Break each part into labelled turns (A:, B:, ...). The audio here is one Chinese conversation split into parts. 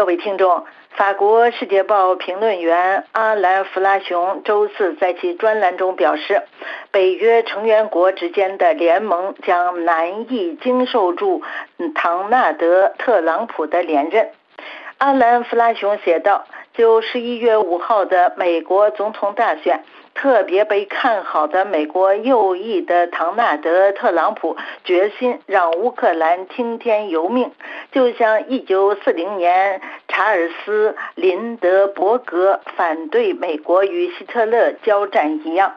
A: 各位听众，法国《世界报》评论员阿兰·弗拉雄周四在其专栏中表示，北约成员国之间的联盟将难以经受住唐纳德·特朗普的连任。阿兰·弗拉雄写道：“就十一月五号的美国总统大选。”特别被看好的美国右翼的唐纳德·特朗普决心让乌克兰听天由命，就像1940年查尔斯·林德伯格反对美国与希特勒交战一样。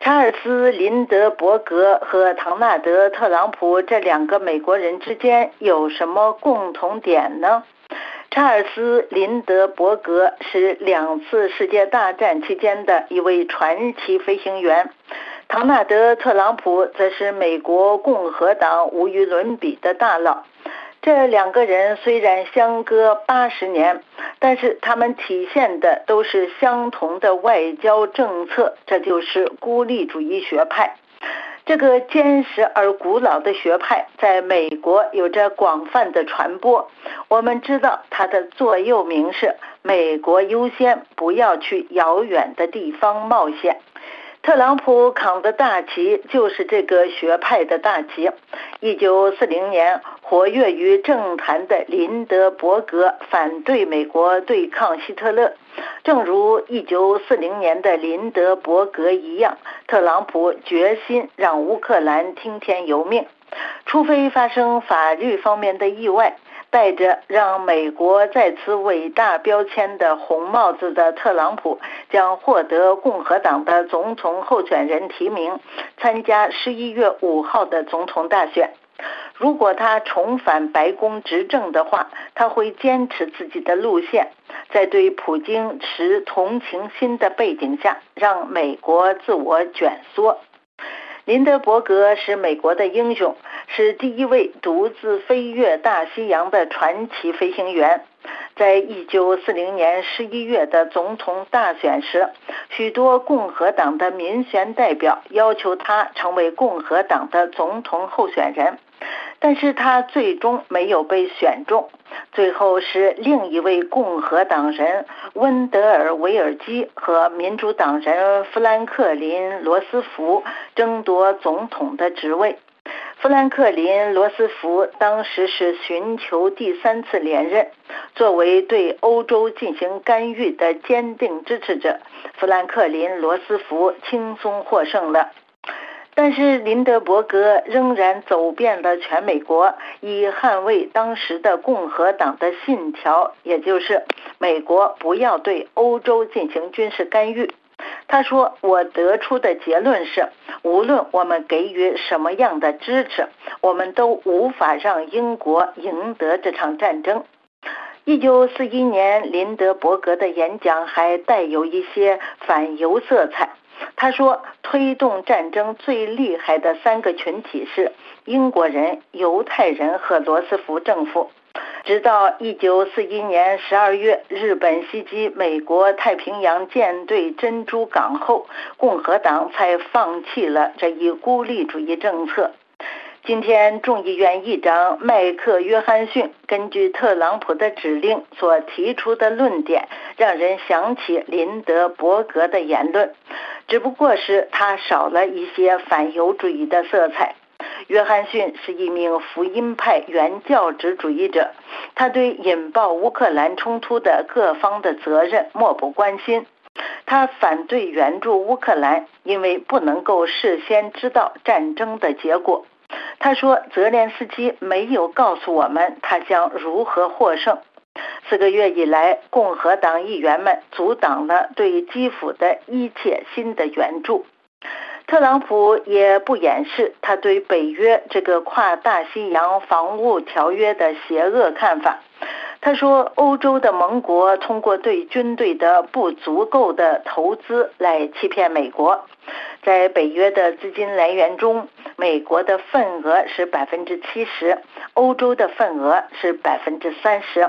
A: 查尔斯·林德伯格和唐纳德·特朗普这两个美国人之间有什么共同点呢？查尔斯·林德伯格是两次世界大战期间的一位传奇飞行员，唐纳德·特朗普则是美国共和党无与伦比的大佬。这两个人虽然相隔八十年，但是他们体现的都是相同的外交政策，这就是孤立主义学派。这个坚实而古老的学派在美国有着广泛的传播。我们知道它的座右铭是“美国优先，不要去遥远的地方冒险”。特朗普扛的大旗就是这个学派的大旗。一九四零年，活跃于政坛的林德伯格反对美国对抗希特勒。正如一九四零年的林德伯格一样，特朗普决心让乌克兰听天由命，除非发生法律方面的意外。戴着让美国再次伟大标签的红帽子的特朗普将获得共和党的总统候选人提名，参加十一月五号的总统大选。如果他重返白宫执政的话，他会坚持自己的路线，在对普京持同情心的背景下，让美国自我卷缩。林德伯格是美国的英雄，是第一位独自飞越大西洋的传奇飞行员。在一九四零年十一月的总统大选时，许多共和党的民选代表要求他成为共和党的总统候选人。但是他最终没有被选中，最后是另一位共和党人温德尔·维尔基和民主党人富兰克林·罗斯福争夺总统的职位。富兰克林·罗斯福当时是寻求第三次连任，作为对欧洲进行干预的坚定支持者，富兰克林·罗斯福轻松获胜了。但是林德伯格仍然走遍了全美国，以捍卫当时的共和党的信条，也就是美国不要对欧洲进行军事干预。他说：“我得出的结论是，无论我们给予什么样的支持，我们都无法让英国赢得这场战争。”一九四一年，林德伯格的演讲还带有一些反犹色彩。他说：“推动战争最厉害的三个群体是英国人、犹太人和罗斯福政府。”直到1941年12月，日本袭击美国太平洋舰队珍珠港后，共和党才放弃了这一孤立主义政策。今天，众议院议长麦克约翰逊根据特朗普的指令所提出的论点，让人想起林德伯格的言论。只不过是他少了一些反犹主义的色彩。约翰逊是一名福音派原教旨主义者，他对引爆乌克兰冲突的各方的责任漠不关心。他反对援助乌克兰，因为不能够事先知道战争的结果。他说，泽连斯基没有告诉我们他将如何获胜。四个月以来，共和党议员们阻挡了对基辅的一切新的援助。特朗普也不掩饰他对北约这个跨大西洋防务条约的邪恶看法。他说，欧洲的盟国通过对军队的不足够的投资来欺骗美国。在北约的资金来源中，美国的份额是百分之七十，欧洲的份额是百分之三十。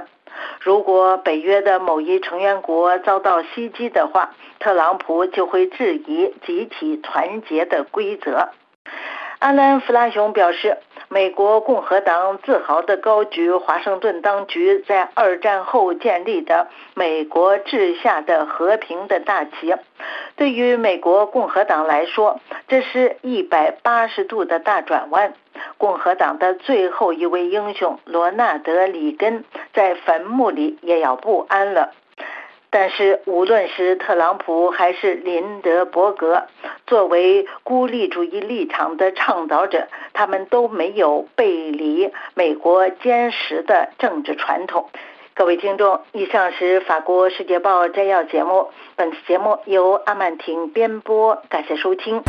A: 如果北约的某一成员国遭到袭击的话，特朗普就会质疑集体团结的规则。阿兰·弗拉雄表示，美国共和党自豪地高举华盛顿当局在二战后建立的美国治下的和平的大旗。对于美国共和党来说，这是一百八十度的大转弯。共和党的最后一位英雄罗纳德·里根在坟墓里也要不安了。但是，无论是特朗普还是林德伯格，作为孤立主义立场的倡导者，他们都没有背离美国坚实的政治传统。各位听众，以上是法国《世界报》摘要节目，本次节目由阿曼婷编播，感谢收听。